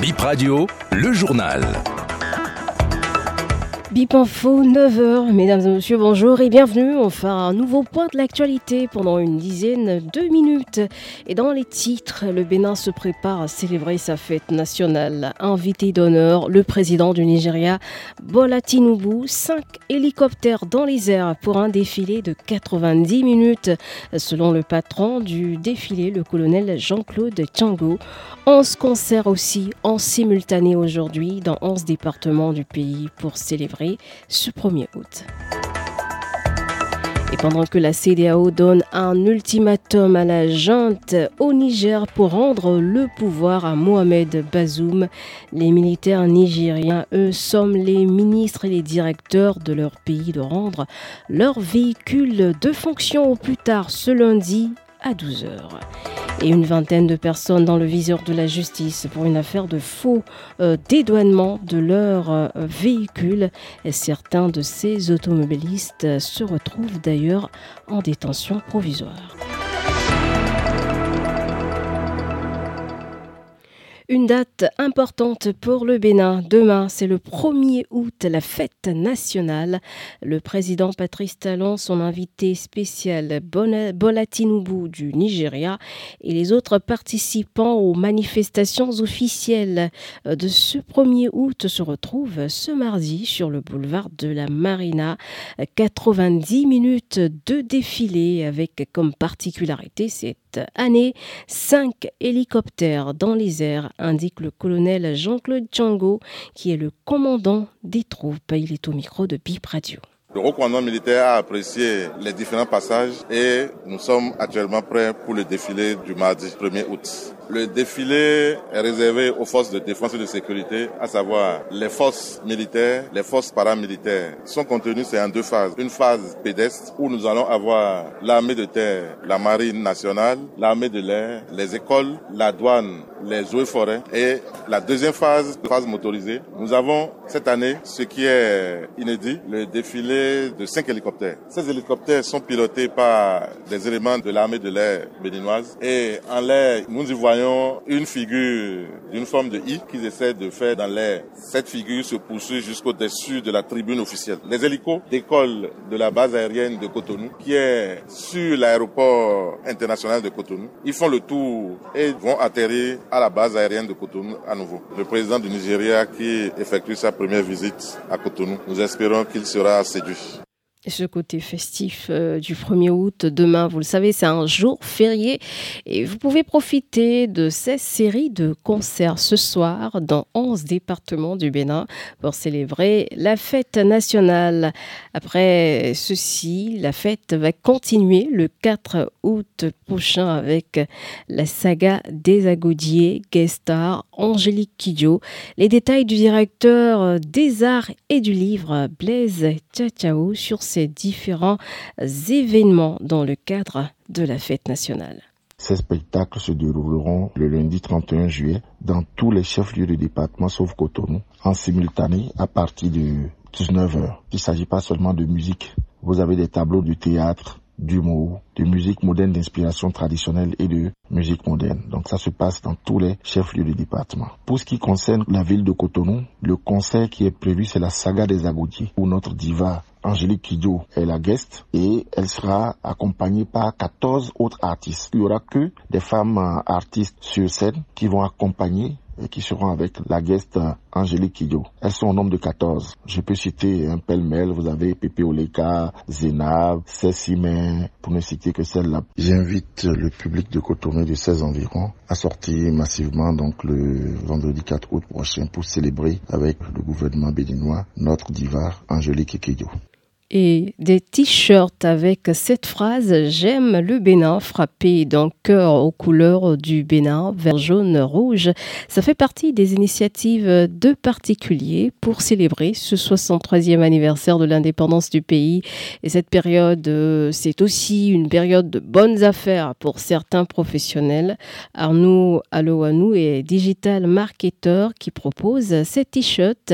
Bip Radio, le journal. Bip Info, 9h. Mesdames et messieurs, bonjour et bienvenue. On fait un nouveau point de l'actualité pendant une dizaine de minutes. Et dans les titres, le Bénin se prépare à célébrer sa fête nationale. Invité d'honneur, le président du Nigeria, Bola Tinubu, 5 hélicoptères dans les airs pour un défilé de 90 minutes. Selon le patron du défilé, le colonel Jean-Claude Tchango, 11 concerts aussi en simultané aujourd'hui dans 11 départements du pays pour célébrer ce 1er août. Et pendant que la CDAO donne un ultimatum à la junte au Niger pour rendre le pouvoir à Mohamed Bazoum, les militaires nigériens, eux, somment les ministres et les directeurs de leur pays de rendre leur véhicule de fonction au plus tard ce lundi à 12h. Et une vingtaine de personnes dans le viseur de la justice pour une affaire de faux euh, dédouanement de leur euh, véhicule. Et certains de ces automobilistes se retrouvent d'ailleurs en détention provisoire. Une date importante pour le Bénin. Demain, c'est le 1er août, la fête nationale. Le président Patrice Talon, son invité spécial Bola Tinubu du Nigeria et les autres participants aux manifestations officielles de ce 1er août se retrouvent ce mardi sur le boulevard de la Marina. 90 minutes de défilé avec comme particularité cette année 5 hélicoptères dans les airs indique le colonel Jean-Claude Django, qui est le commandant des troupes. Il est au micro de Bip Radio. Le haut commandant militaire a apprécié les différents passages et nous sommes actuellement prêts pour le défilé du mardi 1er août. Le défilé est réservé aux forces de défense et de sécurité, à savoir les forces militaires, les forces paramilitaires. Son contenu, c'est en deux phases. Une phase pédestre où nous allons avoir l'armée de terre, la marine nationale, l'armée de l'air, les écoles, la douane, les eaux et forêts. Et la deuxième phase, phase motorisée, nous avons cette année, ce qui est inédit, le défilé de cinq hélicoptères. Ces hélicoptères sont pilotés par des éléments de l'armée de l'air béninoise. Et en l'air, nous y voyons une figure d'une forme de I qu'ils essaient de faire dans l'air. Cette figure se poursuit jusqu'au-dessus de la tribune officielle. Les hélicos décollent de la base aérienne de Cotonou, qui est sur l'aéroport international de Cotonou. Ils font le tour et vont atterrir à la base aérienne de Cotonou à nouveau. Le président du Nigeria qui effectue sa première visite à Cotonou, nous espérons qu'il sera séduit ce côté festif euh, du 1er août. Demain, vous le savez, c'est un jour férié et vous pouvez profiter de cette série de concerts ce soir dans 11 départements du Bénin pour célébrer la fête nationale. Après ceci, la fête va continuer le 4 août prochain avec la saga des Agodiers, Guestar, Angélique Kidjo. Les détails du directeur des arts et du livre, Blaise Tchachao, sur ces différents événements dans le cadre de la fête nationale. Ces spectacles se dérouleront le lundi 31 juillet dans tous les chefs-lieux de département sauf Cotonou en simultané à partir de 19h. Il ne s'agit pas seulement de musique. Vous avez des tableaux de théâtre, d'humour, de musique moderne d'inspiration traditionnelle et de musique moderne. Donc ça se passe dans tous les chefs-lieux du département. Pour ce qui concerne la ville de Cotonou, le concert qui est prévu c'est la saga des Agoudiers où notre diva Angélique Kidjo est la guest et elle sera accompagnée par 14 autres artistes. Il y aura que des femmes euh, artistes sur scène qui vont accompagner qui seront avec la guest euh, Angélique Kidjo. Elles sont au nombre de 14. Je peux citer un pêle-mêle. Vous avez Pepe Oleka, Zénab, Cécimé, pour ne citer que celle-là. J'invite le public de Cotonou de 16 environ à sortir massivement donc le vendredi 4 août prochain pour célébrer avec le gouvernement béninois notre diva Angélique Kidjo et des t-shirts avec cette phrase J'aime le Bénin frappé d'un cœur aux couleurs du Bénin, vert, jaune, rouge. Ça fait partie des initiatives de particuliers pour célébrer ce 63e anniversaire de l'indépendance du pays. Et cette période, euh, c'est aussi une période de bonnes affaires pour certains professionnels. Arnaud Aloanou est digital marketer qui propose ces t-shirts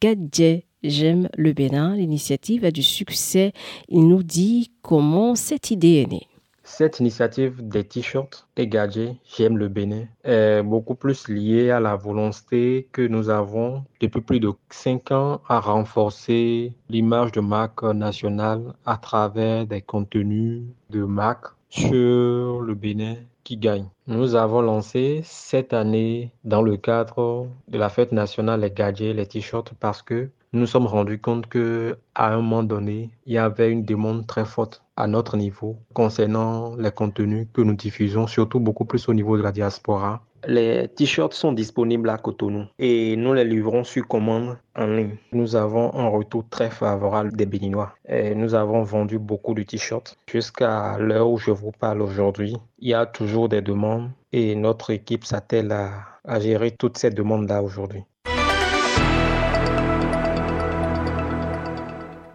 Gadget J'aime le Bénin. L'initiative a du succès. Il nous dit comment cette idée est née. Cette initiative des t-shirts gadgets J'aime le Bénin est beaucoup plus liée à la volonté que nous avons depuis plus de cinq ans à renforcer l'image de marque nationale à travers des contenus de marque sur le Bénin qui gagne. Nous avons lancé cette année dans le cadre de la fête nationale les gadgets, les t-shirts parce que nous sommes rendus compte que à un moment donné, il y avait une demande très forte à notre niveau concernant les contenus que nous diffusons, surtout beaucoup plus au niveau de la diaspora. Les t-shirts sont disponibles à Cotonou et nous les livrons sur commande en ligne. Nous avons un retour très favorable des Béninois. Et nous avons vendu beaucoup de t-shirts. Jusqu'à l'heure où je vous parle aujourd'hui, il y a toujours des demandes et notre équipe s'attelle à, à gérer toutes ces demandes-là aujourd'hui.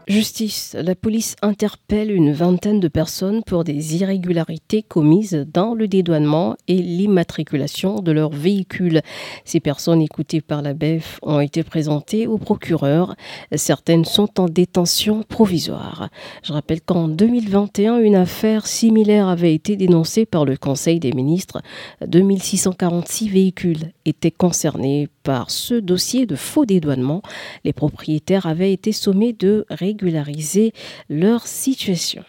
Justice. La police interpelle une vingtaine de personnes pour des irrégularités commises dans le dédouanement et l'immatriculation de leurs véhicules. Ces personnes écoutées par la BEF ont été présentées au procureur. Certaines sont en détention provisoire. Je rappelle qu'en 2021, une affaire similaire avait été dénoncée par le Conseil des ministres. 2646 véhicules étaient concernés par ce dossier de faux dédouanement. Les propriétaires avaient été sommés de leur situation.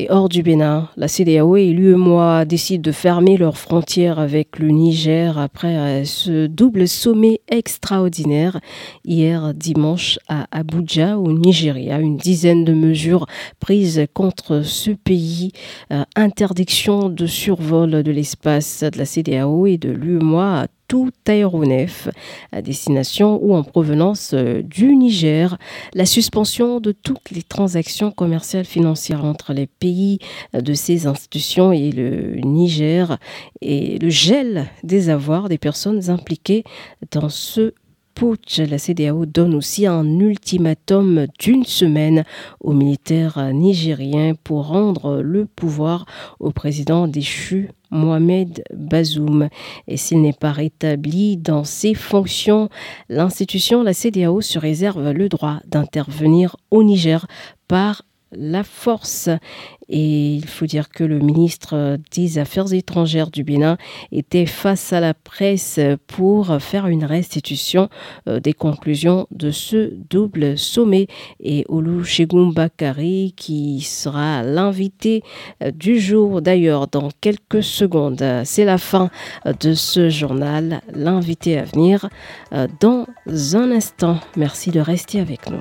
Et hors du Bénin, la CDAO et l'UEMOA décident de fermer leurs frontières avec le Niger après euh, ce double sommet extraordinaire hier dimanche à Abuja au Nigeria. Une dizaine de mesures prises contre ce pays. Euh, interdiction de survol de l'espace de la CDAO et de l'UEMOA tout aéronef à destination ou en provenance euh, du Niger, la suspension de toutes les transactions commerciales financières entre les pays euh, de ces institutions et le Niger et le gel des avoirs des personnes impliquées dans ce putsch. La CDAO donne aussi un ultimatum d'une semaine aux militaires nigériens pour rendre le pouvoir au président déchu Mohamed Bazoum. Et s'il n'est pas rétabli dans ses fonctions, l'institution, la CDAO, se réserve le droit d'intervenir au Niger par la force. Et il faut dire que le ministre des Affaires étrangères du Bénin était face à la presse pour faire une restitution euh, des conclusions de ce double sommet. Et Olusegun Bakari, qui sera l'invité euh, du jour d'ailleurs dans quelques secondes. C'est la fin de ce journal. L'invité à venir euh, dans un instant. Merci de rester avec nous.